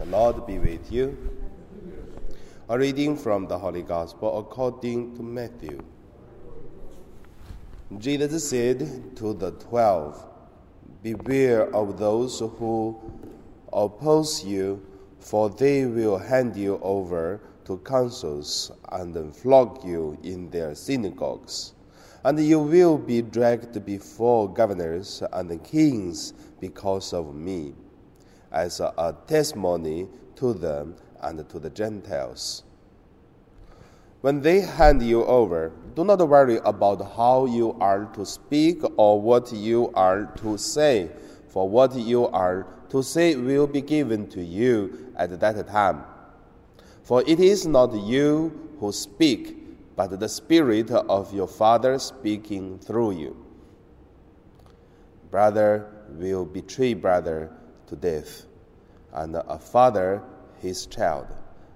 The Lord be with you. A reading from the Holy Gospel according to Matthew. Jesus said to the twelve, Beware of those who oppose you, for they will hand you over to councils and flog you in their synagogues. And you will be dragged before governors and kings because of me as a testimony to them and to the Gentiles. When they hand you over, do not worry about how you are to speak or what you are to say, for what you are to say will be given to you at that time. For it is not you who speak, but the Spirit of your Father speaking through you. Brother will betray brother to death, and a father his child,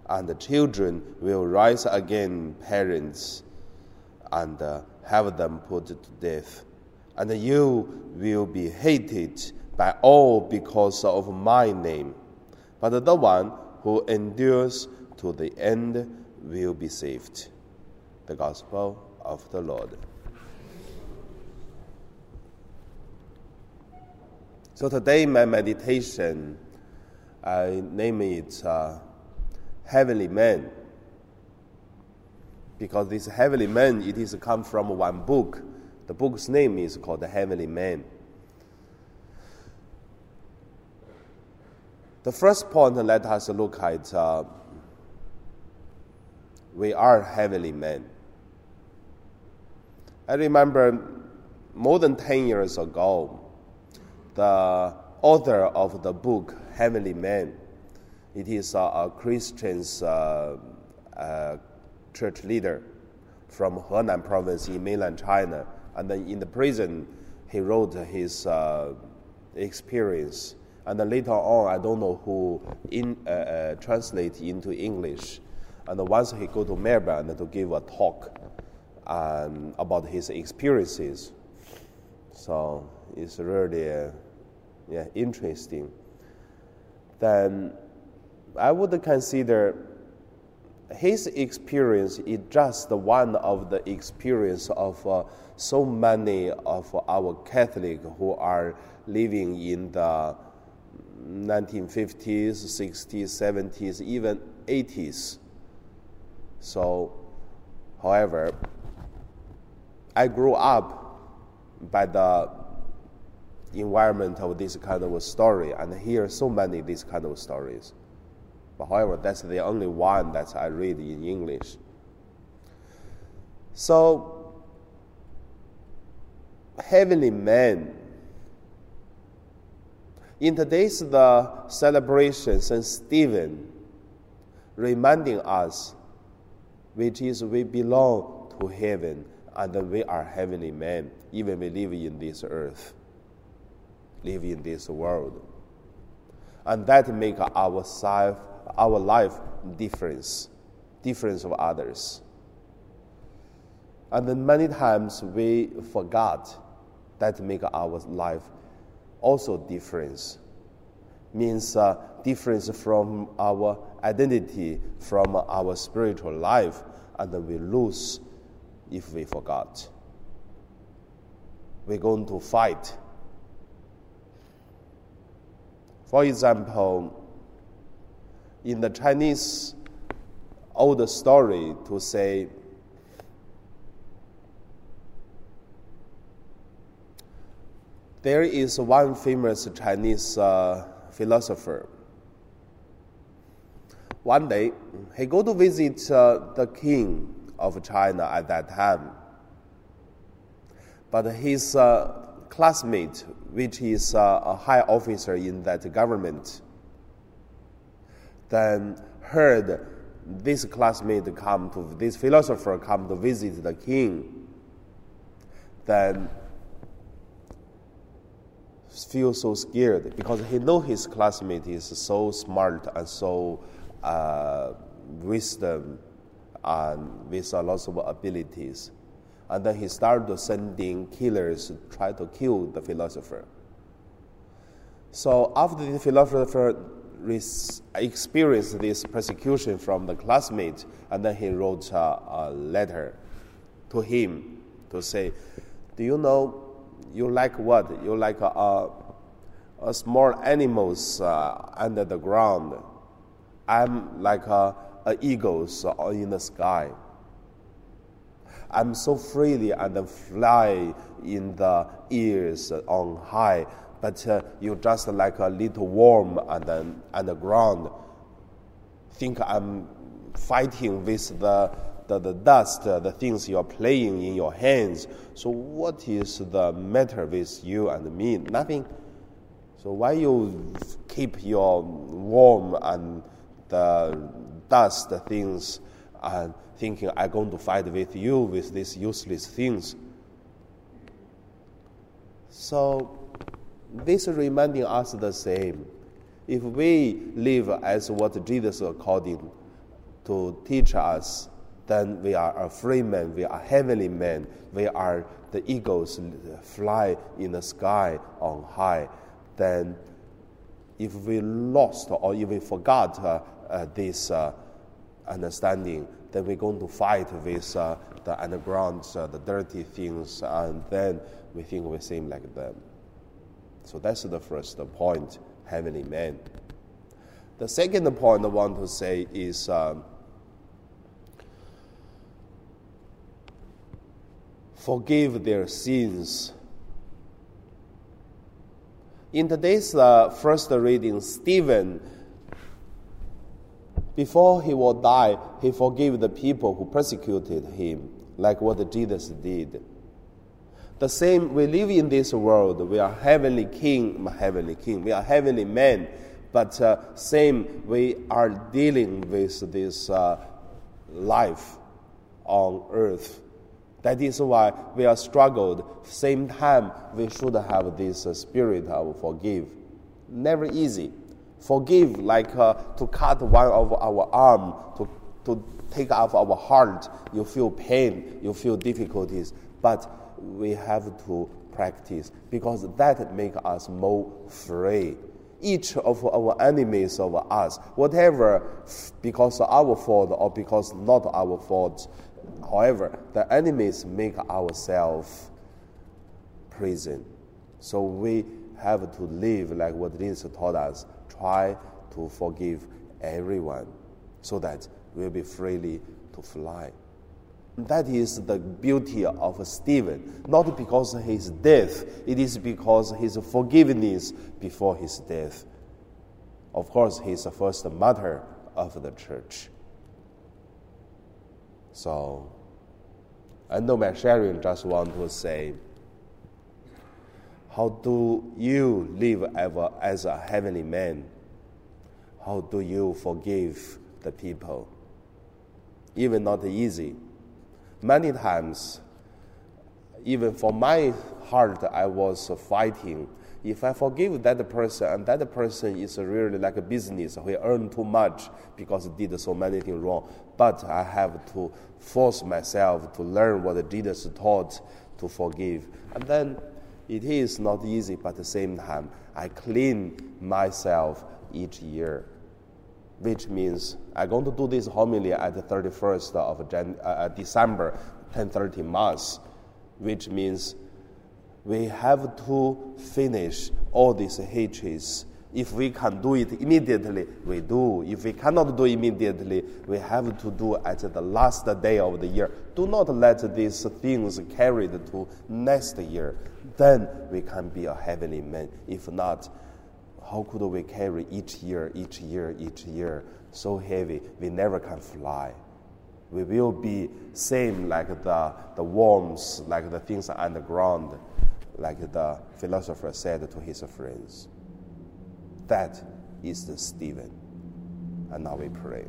and the children will rise again parents and uh, have them put to death. And you will be hated by all because of my name. But the one who endures to the end will be saved. The Gospel of the Lord. So today, my meditation, I name it uh, Heavenly Man. Because this Heavenly Man, it is come from one book. The book's name is called The Heavenly Man. The first point, let us look at uh, we are heavenly men. I remember more than 10 years ago, the author of the book Heavenly Man. It is a, Christian's uh, uh, church leader from Henan province in mainland China. And then in the prison, he wrote his uh, experience. And then later on, I don't know who in, uh, uh, translate into English. And once he go to Melbourne to give a talk um, about his experiences. So it's really yeah, interesting, then I would consider his experience is just one of the experience of uh, so many of our Catholic who are living in the 1950s, 60s, 70s, even 80s. So, however, I grew up by the environment of this kind of story and hear so many these kind of stories. But however, that's the only one that I read in English. So, heavenly man. In today's the celebration, Saint Stephen reminding us, which is we belong to heaven and we are heavenly men, even we live in this earth live in this world. And that make our, self, our life difference, difference of others. And then many times we forgot that make our life also difference. Means uh, difference from our identity, from our spiritual life, and we lose if we forgot. We're going to fight for example, in the Chinese old story to say, there is one famous Chinese uh, philosopher. One day, he go to visit uh, the king of China at that time. But his uh, classmate, which is uh, a high officer in that government, then heard this classmate come to this philosopher come to visit the king, then feel so scared because he know his classmate is so smart and so uh, wisdom and with a lot of abilities and then he started sending killers to try to kill the philosopher. So after the philosopher experienced this persecution from the classmate, and then he wrote a, a letter to him to say, "Do you know you like what? You like a, a, a small animals uh, under the ground. I'm like a, a eagles in the sky." I'm so freely and fly in the ears on high, but uh, you just like a little worm and then on the ground. Think I'm fighting with the, the, the dust, uh, the things you're playing in your hands. So what is the matter with you and me? Nothing. So why you keep your worm and the dust things and thinking I'm going to fight with you with these useless things. So, this reminding us the same. If we live as what Jesus according to teach us, then we are a free man, we are heavenly men, we are the eagles fly in the sky on high. Then, if we lost or we forgot uh, uh, this uh, understanding, then we're going to fight with uh, the underground, uh, the dirty things, and then we think we seem like them. So that's the first point, heavenly man. The second point I want to say is um, forgive their sins. In today's uh, first reading, Stephen before he will die, he forgave the people who persecuted him, like what Jesus did. The same, we live in this world. We are heavenly king, heavenly king. We are heavenly men, but uh, same, we are dealing with this uh, life on earth. That is why we are struggled. Same time, we should have this uh, spirit of forgive. Never easy Forgive, like uh, to cut one of our arm, to, to take off our heart. You feel pain, you feel difficulties, but we have to practice because that makes us more free. Each of our enemies of us, whatever, because our fault or because not our fault, however, the enemies make ourselves prison. So we have to live like what Jesus taught us try to forgive everyone so that we'll be freely to fly. That is the beauty of Stephen, not because of his death, it is because his forgiveness before his death. Of course, he's the first martyr of the church. So, end of my sharing, just want to say, how do you live ever as a heavenly man? How do you forgive the people? Even not easy. Many times, even for my heart, I was fighting. If I forgive that person, and that person is really like a business, he earned too much because he did so many things wrong. But I have to force myself to learn what Jesus taught to forgive. And then it is not easy, but at the same time, I clean myself each year, which means I'm going to do this homily at the 31st of Jan- uh, uh December, 10:30 Mass, which means we have to finish all these hatreds if we can do it immediately, we do. If we cannot do immediately, we have to do at the last day of the year. Do not let these things carried to next year. Then we can be a heavenly man. If not, how could we carry each year, each year, each year so heavy we never can fly? We will be same like the, the worms, like the things on the ground, like the philosopher said to his friends. That is the Stephen. And now we pray.